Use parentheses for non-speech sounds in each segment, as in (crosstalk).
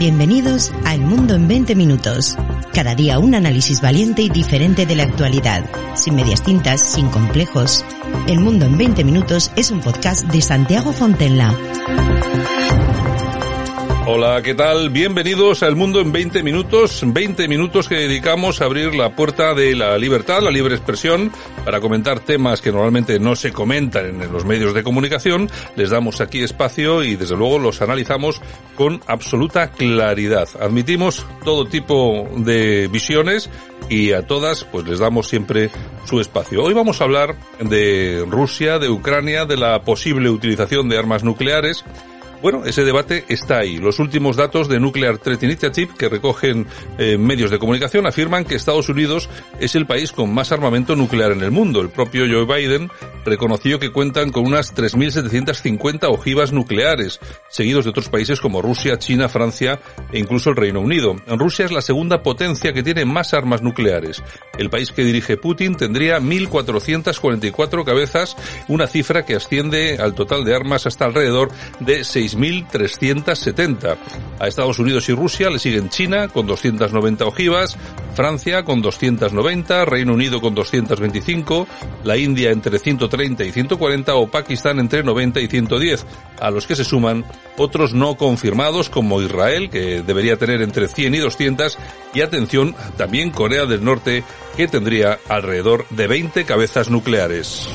Bienvenidos a El Mundo en 20 Minutos. Cada día un análisis valiente y diferente de la actualidad, sin medias tintas, sin complejos. El Mundo en 20 Minutos es un podcast de Santiago Fontenla. Hola, ¿qué tal? Bienvenidos al Mundo en 20 minutos. 20 minutos que dedicamos a abrir la puerta de la libertad, la libre expresión, para comentar temas que normalmente no se comentan en los medios de comunicación. Les damos aquí espacio y desde luego los analizamos con absoluta claridad. Admitimos todo tipo de visiones y a todas pues les damos siempre su espacio. Hoy vamos a hablar de Rusia, de Ucrania, de la posible utilización de armas nucleares bueno, ese debate está ahí. Los últimos datos de Nuclear Threat Initiative que recogen eh, medios de comunicación afirman que Estados Unidos es el país con más armamento nuclear en el mundo. El propio Joe Biden reconoció que cuentan con unas 3.750 ojivas nucleares, seguidos de otros países como Rusia, China, Francia e incluso el Reino Unido. Rusia es la segunda potencia que tiene más armas nucleares. El país que dirige Putin tendría 1.444 cabezas, una cifra que asciende al total de armas hasta alrededor de 6 6.370. A Estados Unidos y Rusia le siguen China con 290 ojivas, Francia con 290, Reino Unido con 225, la India entre 130 y 140 o Pakistán entre 90 y 110, a los que se suman otros no confirmados como Israel, que debería tener entre 100 y 200, y atención, también Corea del Norte, que tendría alrededor de 20 cabezas nucleares.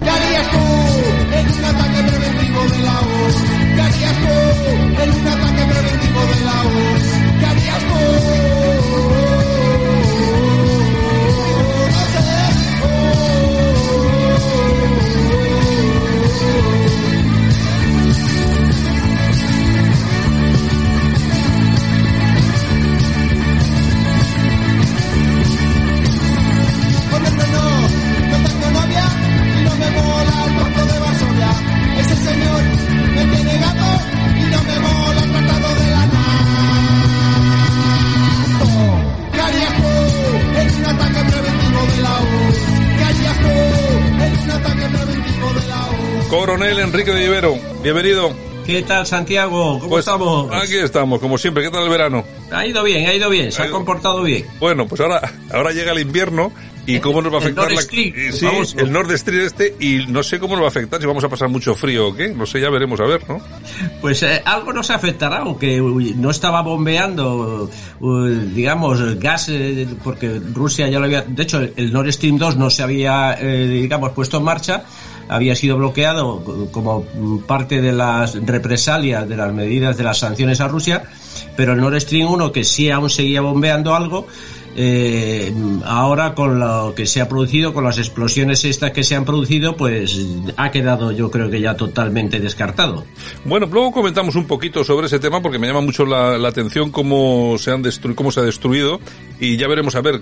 Enrique de Ibero, bienvenido. ¿Qué tal, Santiago? ¿Cómo pues estamos? Aquí estamos, como siempre. ¿Qué tal el verano? Ha ido bien, ha ido bien, se ha, comportado bien. Bueno, pues ahora, ahora llega el invierno y cómo nos va a afectar el la Stream, sí, vamos. el Nord Stream este y no sé cómo nos va a afectar si vamos a pasar mucho frío o qué, no sé, ya veremos a ver, ¿no? Pues eh, algo nos afectará, aunque no estaba bombeando, digamos, gas, eh, porque Rusia ya lo había, de hecho, el Nord Stream 2 no se había, eh, digamos, puesto en marcha, había sido bloqueado como parte de las represalias de las medidas de las sanciones a Rusia, pero el Nord Stream 1, que sí aún seguía bombeando algo, eh, ahora con lo que se ha producido, con las explosiones estas que se han producido, pues ha quedado yo creo que ya totalmente descartado. Bueno, luego comentamos un poquito sobre ese tema porque me llama mucho la, la atención cómo se han cómo se ha destruido y ya veremos a ver,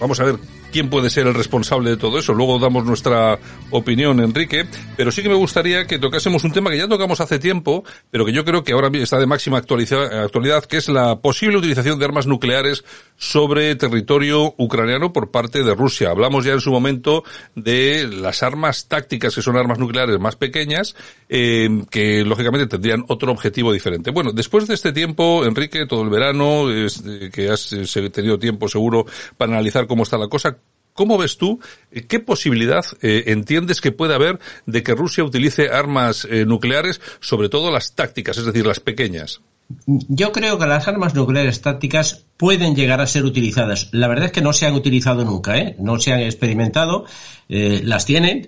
vamos a ver quién puede ser el responsable de todo eso. Luego damos nuestra opinión, Enrique, pero sí que me gustaría que tocásemos un tema que ya tocamos hace tiempo, pero que yo creo que ahora está de máxima actualidad, que es la posible utilización de armas nucleares sobre territorio ucraniano por parte de Rusia. Hablamos ya en su momento de las armas tácticas, que son armas nucleares más pequeñas, eh, que lógicamente tendrían otro objetivo diferente. Bueno, después de este tiempo, Enrique, todo el verano, es, que has eh, tenido tiempo seguro para analizar cómo está la cosa, ¿Cómo ves tú, qué posibilidad eh, entiendes que puede haber de que Rusia utilice armas eh, nucleares, sobre todo las tácticas, es decir, las pequeñas? Yo creo que las armas nucleares tácticas pueden llegar a ser utilizadas. La verdad es que no se han utilizado nunca, ¿eh? no se han experimentado. Las tienen,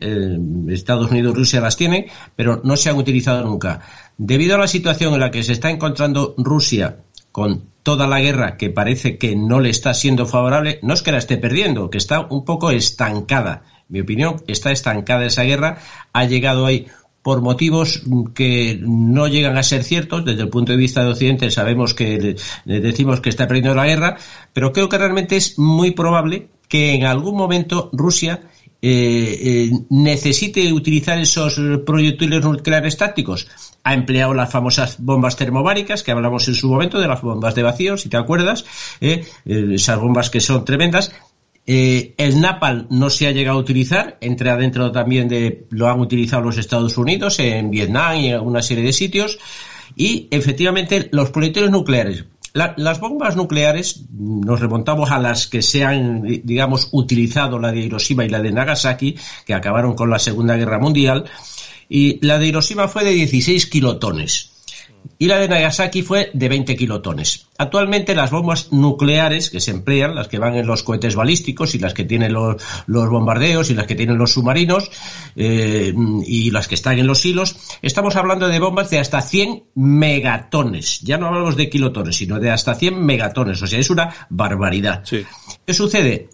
Estados Unidos y Rusia las tienen, pero no se han utilizado nunca. Debido a la situación en la que se está encontrando Rusia con toda la guerra que parece que no le está siendo favorable, no es que la esté perdiendo, que está un poco estancada. Mi opinión, está estancada esa guerra, ha llegado ahí por motivos que no llegan a ser ciertos. Desde el punto de vista de Occidente sabemos que decimos que está perdiendo la guerra, pero creo que realmente es muy probable que en algún momento Rusia eh, eh, necesite utilizar esos proyectiles nucleares tácticos. Ha empleado las famosas bombas termobáricas que hablamos en su momento de las bombas de vacío, si te acuerdas, eh, esas bombas que son tremendas. Eh, el napal no se ha llegado a utilizar, entre adentro también de lo han utilizado los Estados Unidos en Vietnam y en una serie de sitios. Y efectivamente los proyectiles nucleares. las bombas nucleares, nos remontamos a las que se han, digamos, utilizado, la de Hiroshima y la de Nagasaki, que acabaron con la Segunda Guerra Mundial, y la de Hiroshima fue de 16 kilotones y la de Nagasaki fue de 20 kilotones. Actualmente las bombas nucleares que se emplean, las que van en los cohetes balísticos y las que tienen los, bombardeos y las que tienen los submarinos eh, y las que están en los hilos, estamos hablando de bombas de hasta 100 megatones. Ya no hablamos de kilotones, sino de hasta 100 megatones. O sea, es una barbaridad. ¿Qué sucede?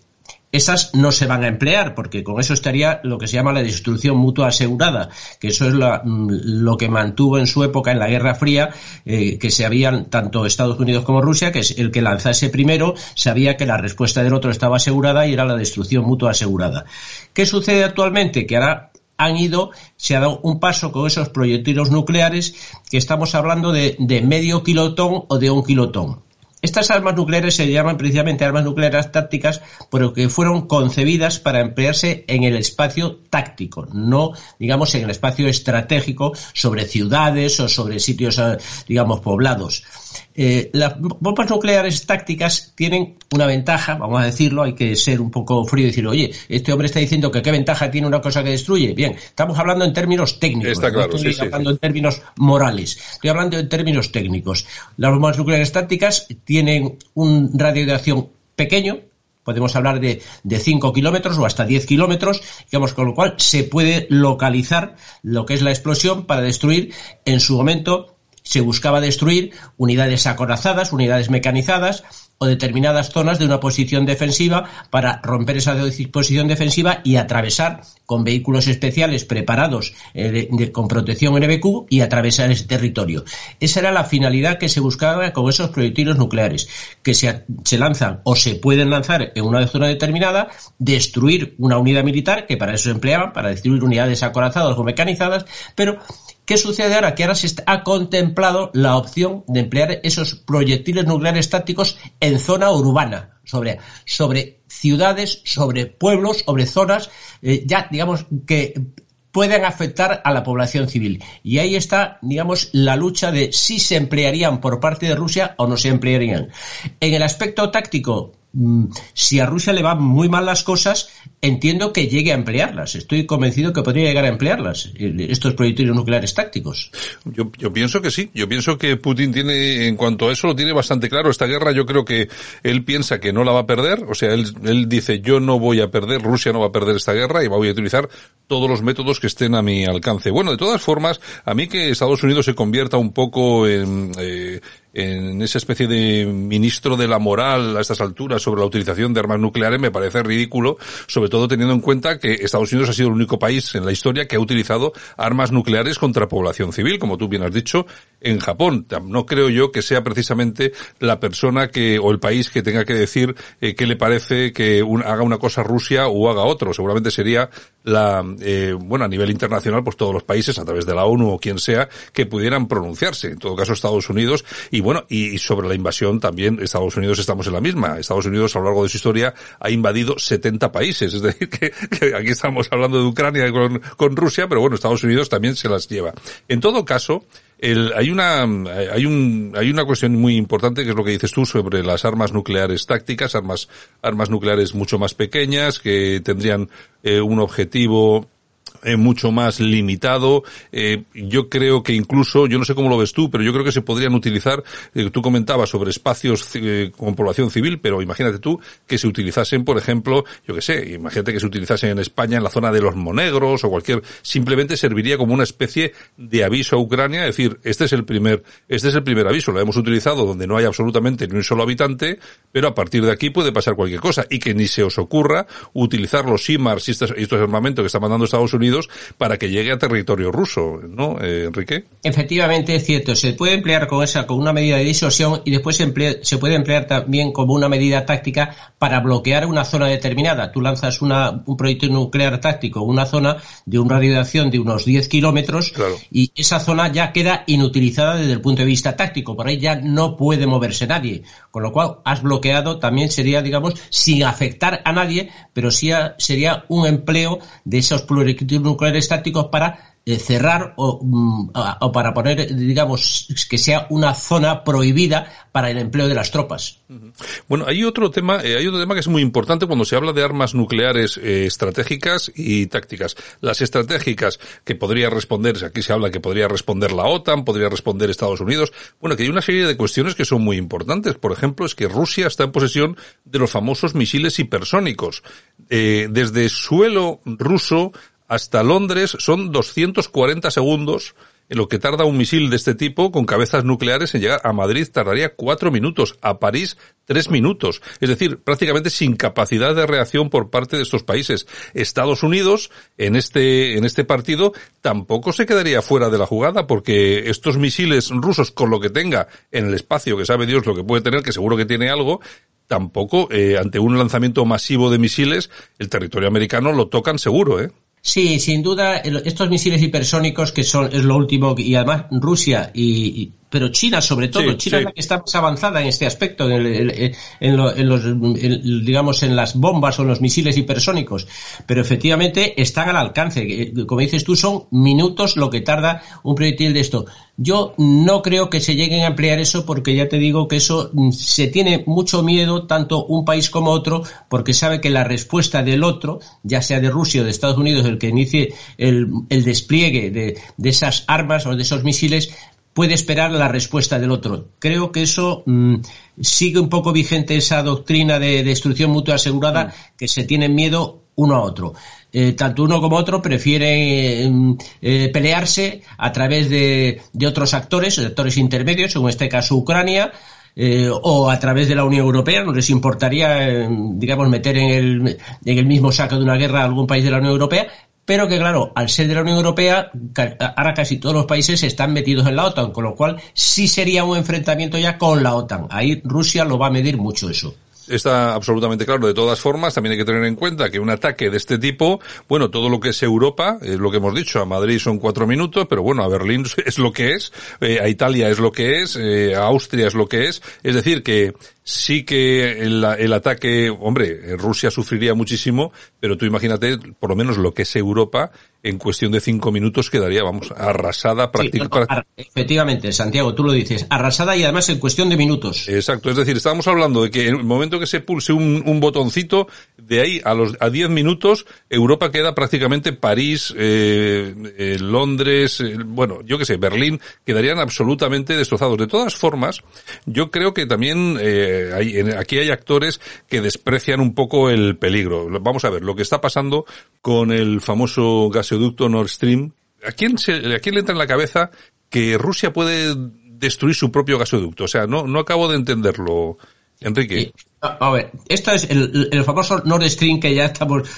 Esas no se van a emplear, porque con eso estaría lo que se llama la destrucción mutua asegurada, que eso es mm, lo que mantuvo en su época, en la Guerra Fría, eh, que se habían, tanto Estados Unidos como Rusia, que es el que lanzase primero, sabía que la respuesta del otro estaba asegurada y era la destrucción mutua asegurada. ¿Qué sucede actualmente? Que ahora han ido, se ha dado un paso con esos proyectiles nucleares, que estamos hablando de medio kilotón o de un kilotón. Estas armas nucleares se llaman precisamente armas nucleares tácticas porque fueron concebidas para emplearse en el espacio táctico, no, digamos, en el espacio estratégico sobre ciudades o sobre sitios, eh, digamos, poblados. Eh, las bombas nucleares tácticas tienen una ventaja, vamos a decirlo, hay que ser un poco frío y decir, oye, este hombre está diciendo que qué ventaja tiene una cosa que destruye. Bien, estamos hablando en términos técnicos, no estoy hablando en términos morales, estoy hablando en términos técnicos. Las bombas nucleares tácticas tienen un radio de acción pequeño, podemos hablar de, de 5 kilómetros o hasta 10 kilómetros, digamos, con lo cual se puede localizar lo que es la explosión para destruir en su momento se buscaba destruir unidades acorazadas, unidades mecanizadas o determinadas zonas de una posición defensiva para romper esa posición defensiva y atravesar con vehículos especiales preparados eh, con protección NBQ y atravesar ese territorio. Esa era la finalidad que se buscaba con esos proyectiles nucleares, que se, se lanzan o se pueden lanzar en una zona determinada, destruir una unidad militar, que para eso se empleaban, para destruir unidades acorazadas o mecanizadas, pero ¿Qué sucede ahora? Que ahora se ha contemplado la opción de emplear esos proyectiles nucleares tácticos en zona urbana, sobre, sobre ciudades, sobre pueblos, sobre zonas, eh, ya digamos que pueden afectar a la población civil. Y ahí está, digamos, la lucha de si se emplearían por parte de Rusia o no se emplearían. En el aspecto táctico, si a Rusia le van muy mal las cosas, entiendo que llegue a emplearlas. Estoy convencido que podría llegar a emplearlas, eh, estos proyectiles nucleares tácticos. Yo, yo pienso que sí. Yo pienso que Putin tiene, en cuanto a eso, lo tiene bastante claro. Esta guerra yo creo que él piensa que no la va a perder. O sea, él, él dice, yo no voy a perder, Rusia no va a perder esta guerra y voy a utilizar todos los métodos que estén a mi alcance. Bueno, de todas formas, a mí que Estados Unidos se convierta un poco en, eh, en esa especie de ministro de la moral a estas alturas sobre la utilización de armas nucleares me parece ridículo, sobre todo teniendo en cuenta que Estados Unidos ha sido el único país en la historia que ha utilizado armas nucleares contra población civil, como tú bien has dicho, en Japón. No creo yo que sea precisamente la persona que o el país que tenga que decir eh, qué le parece que haga una cosa Rusia o haga otro. Seguramente sería la eh, bueno a nivel internacional pues todos los países a través de la ONU o quien sea que pudieran pronunciarse. En todo caso Estados Unidos y bueno y sobre la invasión también Estados Unidos estamos en la misma. Estados Unidos a lo largo de su historia ha invadido 70 países. Es decir (laughs) que, aquí estamos hablando de Ucrania con, con Rusia, pero bueno Estados Unidos también se las lleva. En todo caso el, hay una hay un hay una cuestión muy importante que es lo que dices tú sobre las armas nucleares tácticas, armas armas nucleares mucho más pequeñas que tendrían eh, un objetivo eh, mucho más limitado. Eh, yo creo que incluso, yo no sé cómo lo ves tú, pero yo creo que se podrían utilizar, eh, tú comentabas sobre espacios eh, con población civil, pero imagínate tú que se utilizasen, por ejemplo, yo que sé, imagínate que se utilizasen en España en la zona de los monegros o cualquier, simplemente serviría como una especie de aviso a Ucrania, es decir, este es el primer, este es el primer aviso, lo hemos utilizado donde no hay absolutamente ni un solo habitante, pero a partir de aquí puede pasar cualquier cosa y que ni se os ocurra utilizar los SIMARS y estos, estos armamentos que está mandando Estados Unidos para que llegue a territorio ruso, ¿no, eh, Enrique? Efectivamente, es cierto. Se puede emplear con esa, con una medida de disuasión y después se, se puede emplear también como una medida táctica para bloquear una zona determinada. Tú lanzas una, un proyecto nuclear táctico, una zona de un radio de acción de unos 10 kilómetros y esa zona ya queda inutilizada desde el punto de vista táctico. Por ahí ya no puede moverse nadie. Con lo cual, has bloqueado también sería, digamos, sin afectar a nadie, pero sí sería un empleo de esos proyectos nucleares tácticos para eh, cerrar mm, o, para poner, digamos, que sea una zona prohibida para el empleo de las tropas. Bueno, hay otro tema, eh, hay otro tema que es muy importante cuando se habla de armas nucleares eh, estratégicas y tácticas. Las estratégicas que podría responder, aquí se habla que podría responder la OTAN, podría responder Estados Unidos. Bueno, que hay una serie de cuestiones que son muy importantes. Por ejemplo, es que Rusia está en posesión de los famosos misiles hipersónicos. desde suelo ruso hasta Londres son 240 segundos en lo que tarda un misil de este tipo con cabezas nucleares en llegar a Madrid tardaría cuatro minutos, a París tres minutos. Es decir, prácticamente sin capacidad de reacción por parte de estos países. Estados Unidos, en este, en este partido, tampoco se quedaría fuera de la jugada porque estos misiles rusos, con lo que tenga en el espacio, que sabe Dios lo que puede tener, que seguro que tiene algo, tampoco, eh, ante un lanzamiento masivo de misiles, el territorio americano lo tocan seguro, ¿eh? Sí, sin duda, estos misiles hipersónicos que son es lo último y además Rusia y, pero China sobre todo, China es la que está más avanzada en este aspecto, en, los, digamos, en las bombas o en los misiles hipersónicos, pero efectivamente están al alcance. Como dices tú, son minutos lo que tarda un proyectil de esto. Yo no creo que se lleguen a emplear eso porque ya te digo que eso mm, se tiene mucho miedo tanto un país como otro porque sabe que la respuesta del otro, ya sea de Rusia o de Estados Unidos, el que inicie el, despliegue de, de esas armas o de esos misiles, puede esperar la respuesta del otro. Creo que eso mm, sigue un poco vigente esa doctrina de destrucción mutua asegurada mm. que se tienen miedo uno a otro. Eh, tanto uno como otro prefieren mm, eh, pelearse a través de, otros actores, actores intermedios, en este caso Ucrania, eh, o a través de la Unión Europea, no les importaría, digamos, meter en el, en el mismo saco de una guerra a algún país de la Unión Europea, pero que claro, al ser de la Unión Europea, ahora casi todos los países están metidos en la OTAN, con lo cual sí sería un enfrentamiento ya con la OTAN. Ahí Rusia lo va a medir mucho eso está absolutamente claro. De todas formas, también hay que tener en cuenta que un ataque de este tipo, bueno, todo lo que es Europa, es lo que hemos dicho, a Madrid son cuatro minutos, pero bueno, a Berlín (laughs) es lo que es, eh, a Italia es lo que es, eh, a Austria es lo que es. Es decir, que sí que el, el, ataque, hombre, Rusia sufriría muchísimo, pero tú imagínate, por lo menos lo que es Europa, en cuestión de cinco minutos quedaría, vamos, arrasada prácticamente. efectivamente, Santiago, tú lo dices, arrasada y además en cuestión de minutos. Exacto, es decir, estábamos hablando de que en el momento que se pulse un, un botoncito, de ahí a los a diez minutos, Europa queda prácticamente París, eh, eh Londres, eh, bueno, yo que sé, Berlín, quedarían absolutamente destrozados. De todas formas, yo creo que también eh, aquí hay actores que desprecian un poco el peligro. Vamos a ver, lo que está pasando con el famoso gasoducto Nord Stream. ¿A quién, se, ¿A quién le entra en la cabeza que Rusia puede destruir su propio gasoducto? O sea, no, no acabo de entenderlo, Enrique. A ver, esto es el, famoso Nord Stream que ya estamos,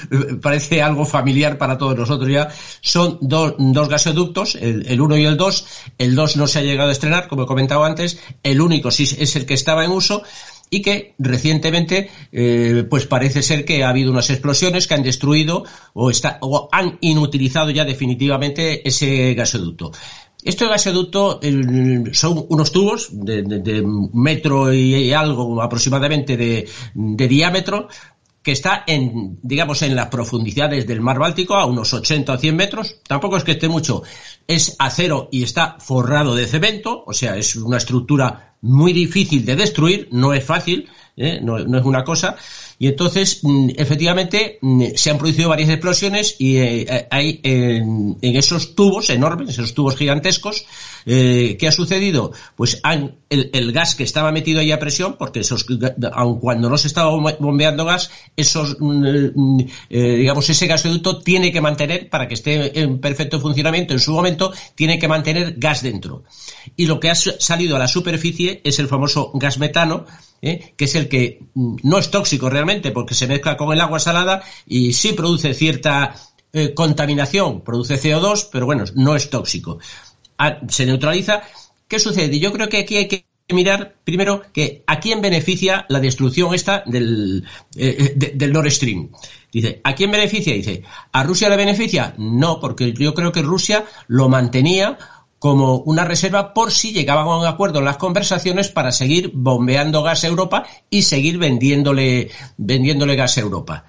parece algo familiar para todos nosotros ya. Son dos gasoductos, el, el 1 y el 2. El 2 no se ha llegado a estrenar, como he comentado antes. El único sí es el que estaba en uso y que recientemente eh, pues parece ser que ha habido unas explosiones que han destruido o, está, o han inutilizado ya definitivamente ese gasoducto. Este gasoducto son unos tubos de, metro y algo aproximadamente de, diámetro que está en, digamos, en las profundidades del mar Báltico, a unos 80 o 100 metros. Tampoco es que esté mucho. Es acero y está forrado de cemento, o sea, es una estructura muy difícil de destruir, no es fácil, ¿eh? no, es una cosa. Y entonces, mm, efectivamente, mm, se han producido varias explosiones y eh, hay en, esos tubos enormes, esos tubos gigantescos, eh, ¿qué ha sucedido? Pues han, el, gas que estaba metido ahí a presión, porque esos, aun cuando no se estaba bombeando gas, esos, mm, digamos, ese gasoducto tiene que mantener, para que esté en perfecto funcionamiento en su momento, tiene que mantener gas dentro. Y lo que ha salido a la superficie es el famoso gas metano, ¿eh? que es el que mm, no es tóxico realmente porque se mezcla con el agua salada y sí produce cierta eh, contaminación, produce CO2, pero bueno, no es tóxico. Ah, se neutraliza. ¿Qué sucede? Yo creo que aquí hay que mirar primero que a quién beneficia la destrucción esta del, eh, del Nord Stream. Dice, ¿a quién beneficia? Dice, ¿a Rusia le beneficia? No, porque yo creo que Rusia lo mantenía como una reserva por si llegaban a un acuerdo en las conversaciones para seguir bombeando gas a Europa y seguir vendiéndole, vendiéndole gas a Europa.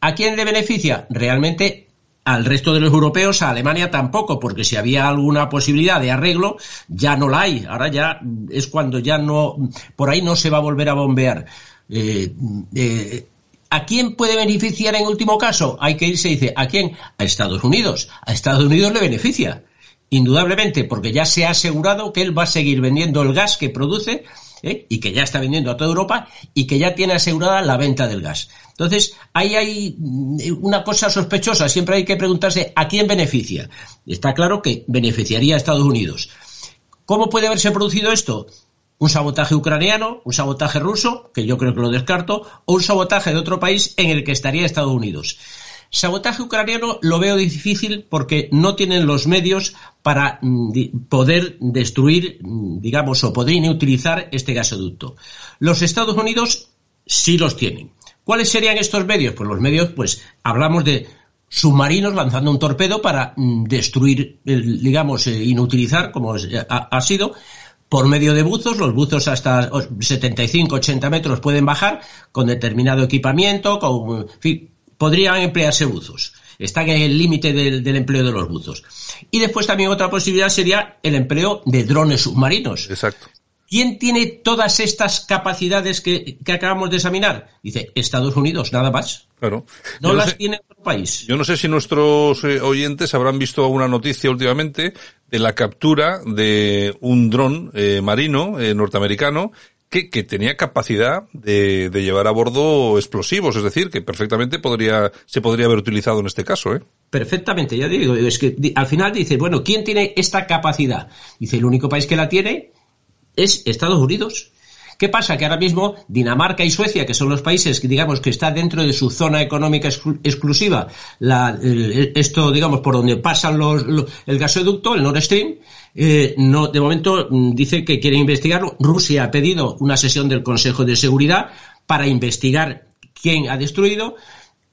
¿A quién le beneficia? Realmente al resto de los europeos, a Alemania tampoco, porque si había alguna posibilidad de arreglo, ya no la hay. Ahora ya es cuando ya no, por ahí no se va a volver a bombear. Eh, eh, ¿A quién puede beneficiar en último caso? Hay que irse dice, ¿a quién? A Estados Unidos. A Estados Unidos le beneficia, indudablemente, porque ya se ha asegurado que él va a seguir vendiendo el gas que produce ¿eh? y que ya está vendiendo a toda Europa y que ya tiene asegurada la venta del gas. Entonces, ahí hay mm, una cosa sospechosa. Siempre hay que preguntarse a quién beneficia. Está claro que beneficiaría a Estados Unidos. ¿Cómo puede haberse producido esto? un sabotaje ucraniano, un sabotaje ruso, que yo creo que lo descarto, o un sabotaje de otro país en el que estaría Estados Unidos. Sabotaje ucraniano lo veo difícil porque no tienen los medios para mm, poder destruir, mm, digamos, o poder utilizar este gasoducto. Los Estados Unidos sí los tienen. ¿Cuáles serían estos medios? Pues los medios, pues hablamos de submarinos lanzando un torpedo para mm, destruir, digamos, eh, inutilizar, como ha sido, por medio de buzos, los buzos hasta 75-80 metros pueden bajar con determinado equipamiento, con, en fin, podrían emplearse buzos. Están en el límite del, empleo de los buzos. Y después también otra posibilidad sería el empleo de drones submarinos. Exacto. ¿Quién tiene todas estas capacidades que, acabamos de examinar? Dice Estados Unidos, nada más. Claro. No las tiene otro país. Yo no sé si nuestros eh, oyentes habrán visto alguna noticia últimamente de la captura de un dron eh, marino eh, norteamericano que, tenía capacidad de, de, llevar a bordo explosivos, es decir, que perfectamente podría, se podría haber utilizado en este caso, ¿eh? Perfectamente, ya digo, es que al final dice, bueno, ¿quién tiene esta capacidad? Dice, el único país que la tiene es Estados Unidos. ¿Qué pasa? Que ahora mismo Dinamarca y Suecia, que son los países que digamos que está dentro de su zona económica exclusiva, esto digamos por donde pasan los, el gasoducto, el Nord Stream, eh, no, de momento mm, dice que quiere investigarlo. Rusia ha pedido una sesión del Consejo de Seguridad para investigar quién ha destruido.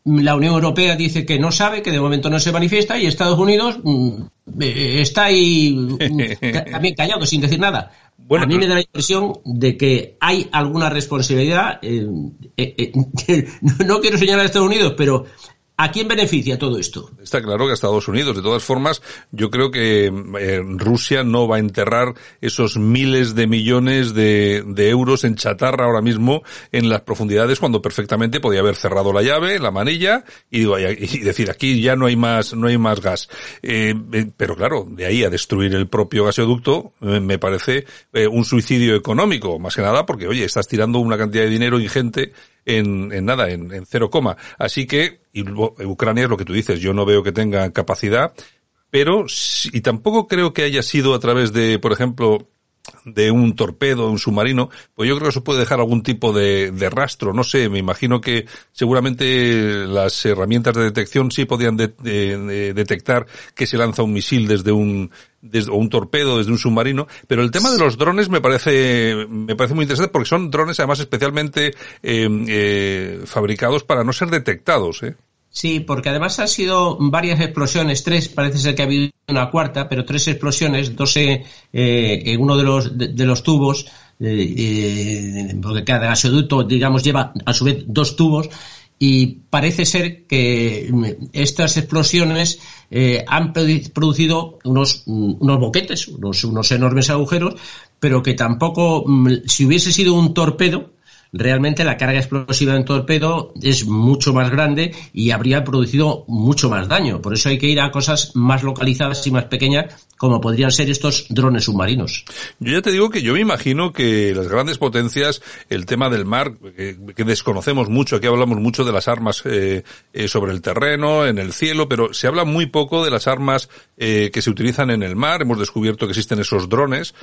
La Unión Europea dice que no sabe, que de momento no se manifiesta, y Estados Unidos mm, eh, está ahí mm, (laughs) también callado, sin decir nada. Bueno, a mí me da la impresión de que hay alguna responsabilidad. Eh, eh, eh no, quiero señalar a Estados Unidos, pero ¿A quién beneficia todo esto? Está claro que a Estados Unidos. De todas formas, yo creo que eh, Rusia no va a enterrar esos miles de millones de, euros en chatarra ahora mismo en las profundidades cuando perfectamente podía haber cerrado la llave, la manilla y, decir aquí ya no hay más, no hay más gas. Eh, eh, pero claro, de ahí a destruir el propio gasoducto me parece un suicidio económico, más que nada porque oye, estás tirando una cantidad de dinero ingente en, en nada, en, en cero coma. Así que, y Ucrania es lo que tú dices, yo no veo que tenga capacidad, pero, y tampoco creo que haya sido a través de, por ejemplo, de un torpedo, un submarino, pues yo creo que eso puede dejar algún tipo de, de, rastro, no sé, me imagino que seguramente las herramientas de detección sí podían detectar que se lanza un misil desde un, desde, o un torpedo desde un submarino, pero el tema de los drones me parece, me parece muy interesante porque son drones además especialmente eh, eh, fabricados para no ser detectados, ¿eh? Sí, porque además han sido varias explosiones, tres, parece ser que ha habido una cuarta, pero tres explosiones, dos eh, en uno de los, de, los tubos, eh, eh, porque cada gasoducto, digamos, lleva a su vez dos tubos, y parece ser que estas explosiones eh, han producido unos, mm, unos boquetes, unos, unos enormes agujeros, pero que tampoco, mm, si hubiese sido un torpedo, realmente la carga explosiva de un torpedo es mucho más grande y habría producido mucho más daño. Por eso hay que ir a cosas más localizadas y más pequeñas, como podrían ser estos drones submarinos. Yo ya te digo que yo me imagino que las grandes potencias, el tema del mar, que, desconocemos mucho, aquí hablamos mucho de las armas eh, eh, sobre el terreno, en el cielo, pero se habla muy poco de las armas eh, que se utilizan en el mar. Hemos descubierto que existen esos drones,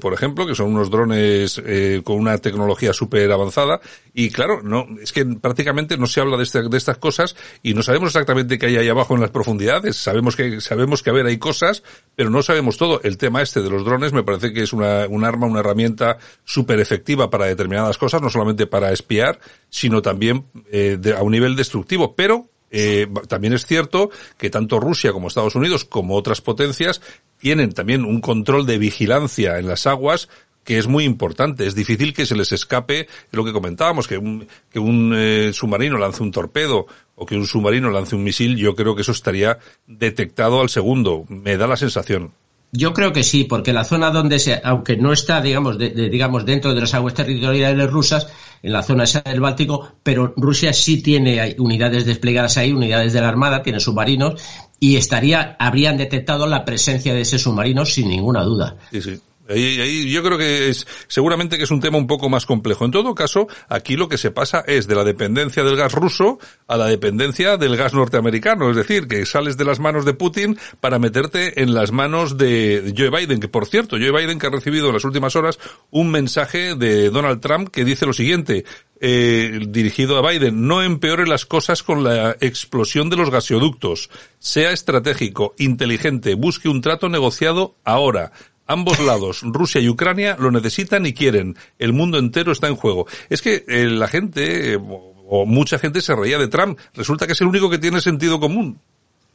por ejemplo, que son unos drones con una tecnología súper avanzada y claro, no, es que prácticamente no se habla de, de estas cosas y no sabemos exactamente qué hay ahí abajo en las profundidades. Sabemos que, sabemos que a ver, hay cosas, pero no sabemos todo. El tema este de los drones me parece que es una, un arma, una herramienta súper efectiva para determinadas cosas, no solamente para espiar, sino también eh, a un nivel destructivo. Pero eh, también es cierto que tanto Rusia como Estados Unidos como otras potencias tienen también un control de vigilancia en las aguas que es muy importante. Es difícil que se les escape lo que comentábamos, que un, que un eh, submarino lance un torpedo o que un submarino lance un misil, yo creo que eso estaría detectado al segundo. Me da la sensación. Yo creo que sí, porque la zona donde se, aunque no está, digamos, digamos, dentro de las aguas territoriales rusas, en la zona esa del Báltico, pero Rusia sí tiene unidades desplegadas ahí, unidades de la Armada, tiene submarinos, y estaría, habrían detectado la presencia de ese submarino sin ninguna duda. Sí, sí. Ahí, yo creo que es seguramente que es un tema un poco más complejo. En todo caso, aquí lo que se pasa es de la dependencia del gas ruso a la dependencia del gas norteamericano, es decir, que sales de las manos de Putin para meterte en las manos de Joe Biden, que por cierto, Joe Biden que ha recibido en las últimas horas un mensaje de Donald Trump que dice lo siguiente, eh, dirigido a Biden, no empeore las cosas con la explosión de los gasoductos. Sea estratégico, inteligente, busque un trato negociado ahora. Ambos lados, Rusia y Ucrania, lo necesitan y quieren. El mundo entero está en juego. Es que eh, la gente, o mucha gente se reía de Trump. Resulta que es el único que tiene sentido común.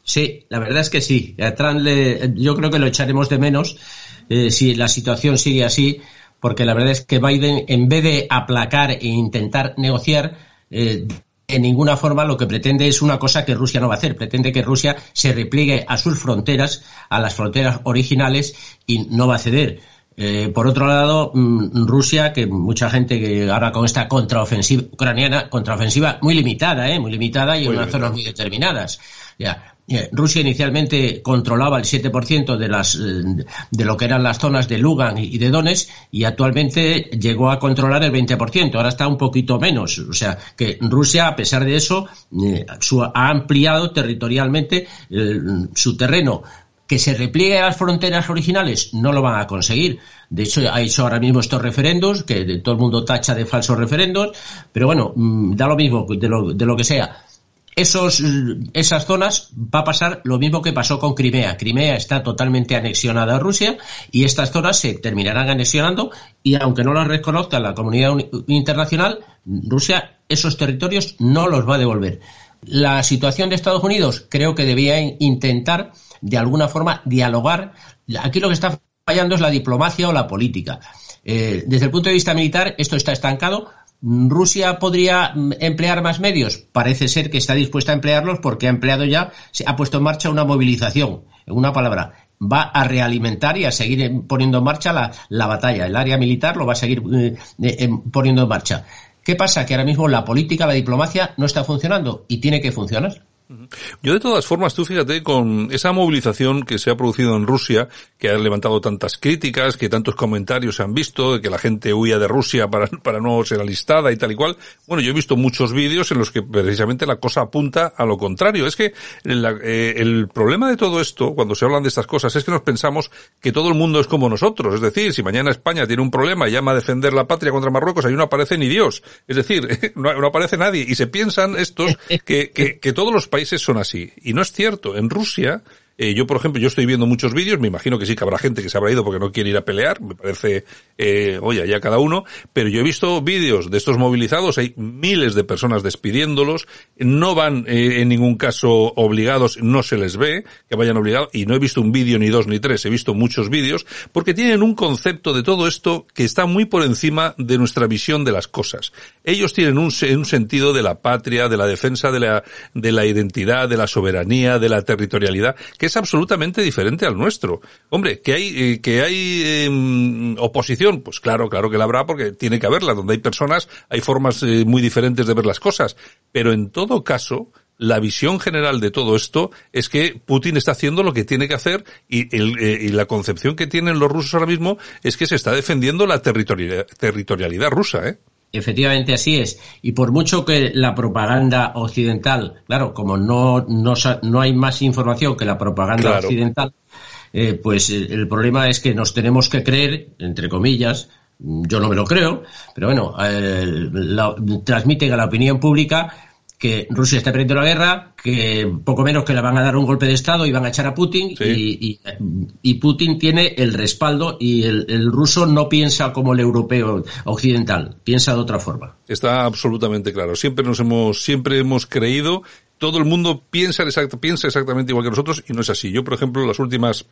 Sí, la verdad es que sí. A Trump le, yo creo que lo echaremos de menos eh, si la situación sigue así, porque la verdad es que Biden, en vez de aplacar e intentar negociar, eh, en ninguna forma lo que pretende es una cosa que Rusia no va a hacer. Pretende que Rusia se repliegue a sus fronteras, a las fronteras originales y no va a ceder. Eh, por otro lado, mm, Rusia, que mucha gente que ahora con esta contraofensiva ucraniana, contraofensiva muy limitada, ¿eh? muy limitada y en unas zonas muy determinadas. Ya. Eh, Rusia inicialmente controlaba el 7% de las eh, de lo que eran las zonas de Lugan y de Donetsk y actualmente llegó a controlar el 20%, ahora está un poquito menos, o sea, que Rusia a pesar de eso eh, ha ampliado territorialmente su terreno. Que se repliegue las fronteras originales no lo van a conseguir. De hecho, ha hecho ahora mismo estos referendos, que todo el mundo tacha de falsos referendos, pero bueno, mm, da lo mismo de lo, de lo que sea esos, esas zonas va a pasar lo mismo que pasó con Crimea. Crimea está totalmente anexionada a Rusia y estas zonas se terminarán anexionando y aunque no las reconozca la comunidad internacional, Rusia esos territorios no los va a devolver. La situación de Estados Unidos creo que debía intentar de alguna forma dialogar. Aquí lo que está fallando es la diplomacia o la política. Eh, desde el punto de vista militar esto está estancado ¿Rusia podría mm, emplear más medios? Parece ser que está dispuesta a emplearlos porque ha empleado ya, se ha puesto en marcha una movilización. En una palabra, va a realimentar y a seguir poniendo en marcha la, batalla. El área militar lo va a seguir eh, eh, poniendo en marcha. ¿Qué pasa? Que ahora mismo la política, la diplomacia no está funcionando y tiene que funcionar. Yo de todas formas, tú fíjate, con esa movilización que se ha producido en Rusia, que ha levantado tantas críticas, que tantos comentarios se han visto, de que la gente huía de Rusia para, (laughs) para no ser alistada y tal y cual, bueno, yo he visto muchos vídeos en los que precisamente la cosa apunta a lo contrario. Es que eh, el problema de todo esto, cuando se hablan de estas cosas, es que nos pensamos que todo el mundo es como nosotros. Es decir, si mañana España tiene un problema y llama a defender la patria contra Marruecos, ahí no aparece ni Dios. Es decir, (laughs) no, no aparece nadie. Y se piensan estos (laughs) que, que, que todos los países son así. Y no es cierto. En Rusia, eh, yo, por ejemplo, yo estoy viendo muchos vídeos, me imagino que sí que habrá gente que se habrá ido porque no quiere ir a pelear, me parece, eh, oye, ya cada uno, pero yo he visto vídeos de estos movilizados, hay miles de personas despidiéndolos, no van eh, en ningún caso obligados, no se les ve que vayan obligados, y no he visto un vídeo ni dos ni tres, he visto muchos vídeos, porque tienen un concepto de todo esto que está muy por encima de nuestra visión de las cosas. Ellos tienen un, un sentido de la patria, de la defensa de la, de la identidad, de la soberanía, de la territorialidad, que es absolutamente diferente al nuestro. Hombre, que hay, eh, que hay em, oposición, pues claro, claro que la habrá porque tiene que haberla. Donde hay personas, hay formas eh, muy diferentes de ver las cosas. Pero en todo caso, la visión general de todo esto es que Putin está haciendo lo que tiene que hacer y, eh, y la concepción que tienen los rusos ahora mismo es que se está defendiendo la territorialidad rusa, ¿eh? Efectivamente así es. Y por mucho que la propaganda occidental, claro, como no, no, no hay más información que la propaganda occidental, eh, pues eh, el problema es que nos tenemos que creer, entre comillas, yo no me lo creo, pero bueno, eh, transmiten a la opinión pública que Rusia está perdiendo la guerra, que poco menos que le van a dar un golpe de Estado y van a echar a Putin, y, y, Putin tiene el respaldo y el, ruso no piensa como el europeo occidental, piensa de otra forma. Está absolutamente claro. Siempre nos hemos, siempre hemos creído, todo el mundo piensa, exact, piensa exactamente igual que nosotros y no es así. Yo, por ejemplo, las últimas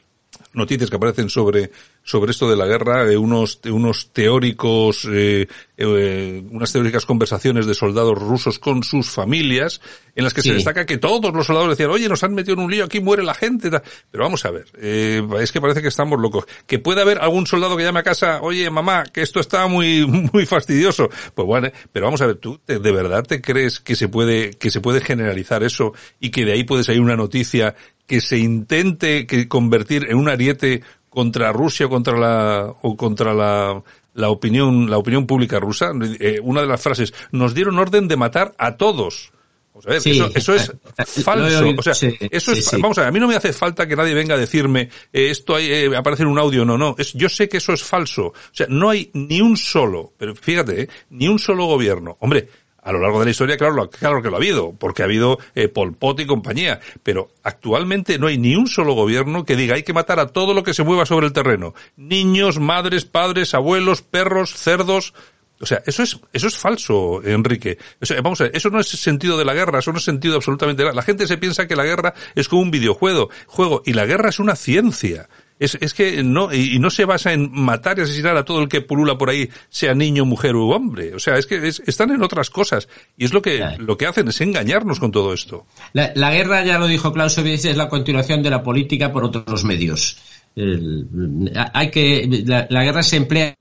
noticias que aparecen sobre sobre esto de la guerra, de unos, de unos teóricos, eh, eh, unas teóricas conversaciones de soldados rusos con sus familias, en las que se destaca que todos los soldados decían, oye, nos han metido en un lío, aquí muere la gente. Pero vamos a ver, eh, es que parece que estamos locos. Que puede haber algún soldado que llame a casa, oye, mamá, que esto está muy, (laughs) muy fastidioso. Pues bueno, pero vamos a ver, ¿tú de verdad te crees que se puede, que se puede generalizar eso y que de ahí puede salir una noticia que se intente que convertir en un ariete contra Rusia o contra la o contra la, la opinión la opinión pública rusa eh, una de las frases nos dieron orden de matar a todos Vamos a ver, eso, eso, es (laughs) falso. O sea, eso es, vamos a ver, a mí no me hace falta que nadie venga a decirme eh, esto hay, eh, aparece en un audio, no, no. Es, yo sé que eso es falso. O sea, no hay ni un solo, pero fíjate, ni un solo gobierno. Hombre, a lo largo de la historia, claro, claro que lo ha habido, porque ha habido eh, Pol Pot y compañía, pero actualmente no hay ni un solo gobierno que diga hay que matar a todo lo que se mueva sobre el terreno. Niños, madres, padres, abuelos, perros, cerdos. O sea, eso es, eso es falso, Enrique. vamos a ver, eso no es sentido de la guerra, eso no es sentido absolutamente de la, la gente se piensa que la guerra es como un videojuego, juego, y la guerra es una ciencia. Es, es que no, y, no se basa en matar y asesinar a todo el que pulula por ahí, sea niño, mujer u hombre. O sea, es que están en otras cosas. Y es lo que, lo que hacen, es engañarnos con todo esto. La, guerra, ya lo dijo Clausewitz, es la continuación de la política por otros medios. hay que, la guerra se emplea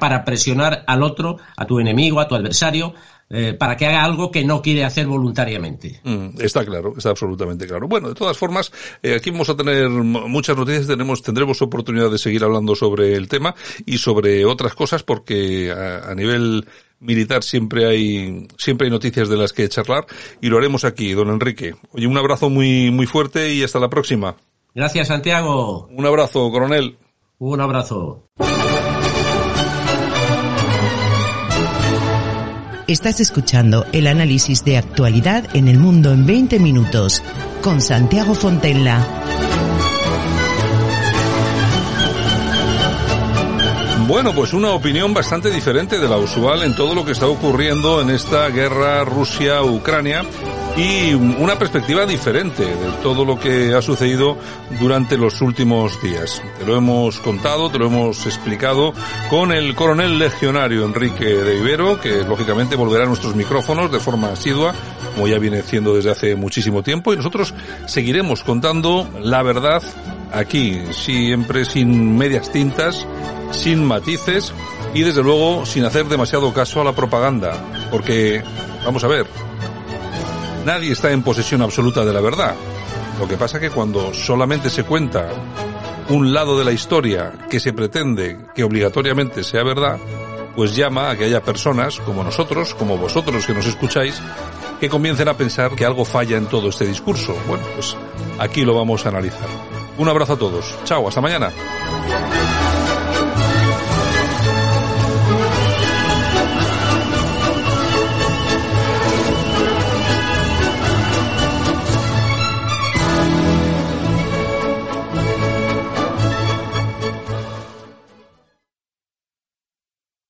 para presionar al otro, a tu enemigo, a tu adversario, eh, para que haga algo que no quiere hacer voluntariamente. Mm, está claro, está absolutamente claro. Bueno, de todas formas, eh, aquí vamos a tener muchas noticias, tenemos, tendremos oportunidad de seguir hablando sobre el tema y sobre otras cosas porque a, nivel militar siempre hay siempre hay noticias de las que charlar y lo haremos aquí, don Enrique. Oye, un abrazo muy muy fuerte y hasta la próxima. Gracias, Santiago. Un abrazo, coronel. Un abrazo. Estás escuchando el análisis de actualidad en el mundo en 20 minutos con Santiago Fontella. Bueno, pues una opinión bastante diferente de la usual en todo lo que está ocurriendo en esta guerra Rusia-Ucrania y una perspectiva diferente de todo lo que ha sucedido durante los últimos días. Te lo hemos contado, te lo hemos explicado con el coronel legionario Enrique de Ibero, que lógicamente volverá a nuestros micrófonos de forma asidua, como ya viene haciendo desde hace muchísimo tiempo, y nosotros seguiremos contando la verdad aquí, siempre sin medias tintas, sin matices y desde luego sin hacer demasiado caso a la propaganda, porque, vamos a ver, Nadie está en posesión absoluta de la verdad. Lo que pasa que cuando solamente se cuenta un lado de la historia que se pretende que obligatoriamente sea verdad, pues llama a que haya personas como nosotros, como vosotros que nos escucháis, que comiencen a pensar que algo falla en todo este discurso. Bueno, pues aquí lo vamos a analizar. Un abrazo a todos. Chao, hasta mañana.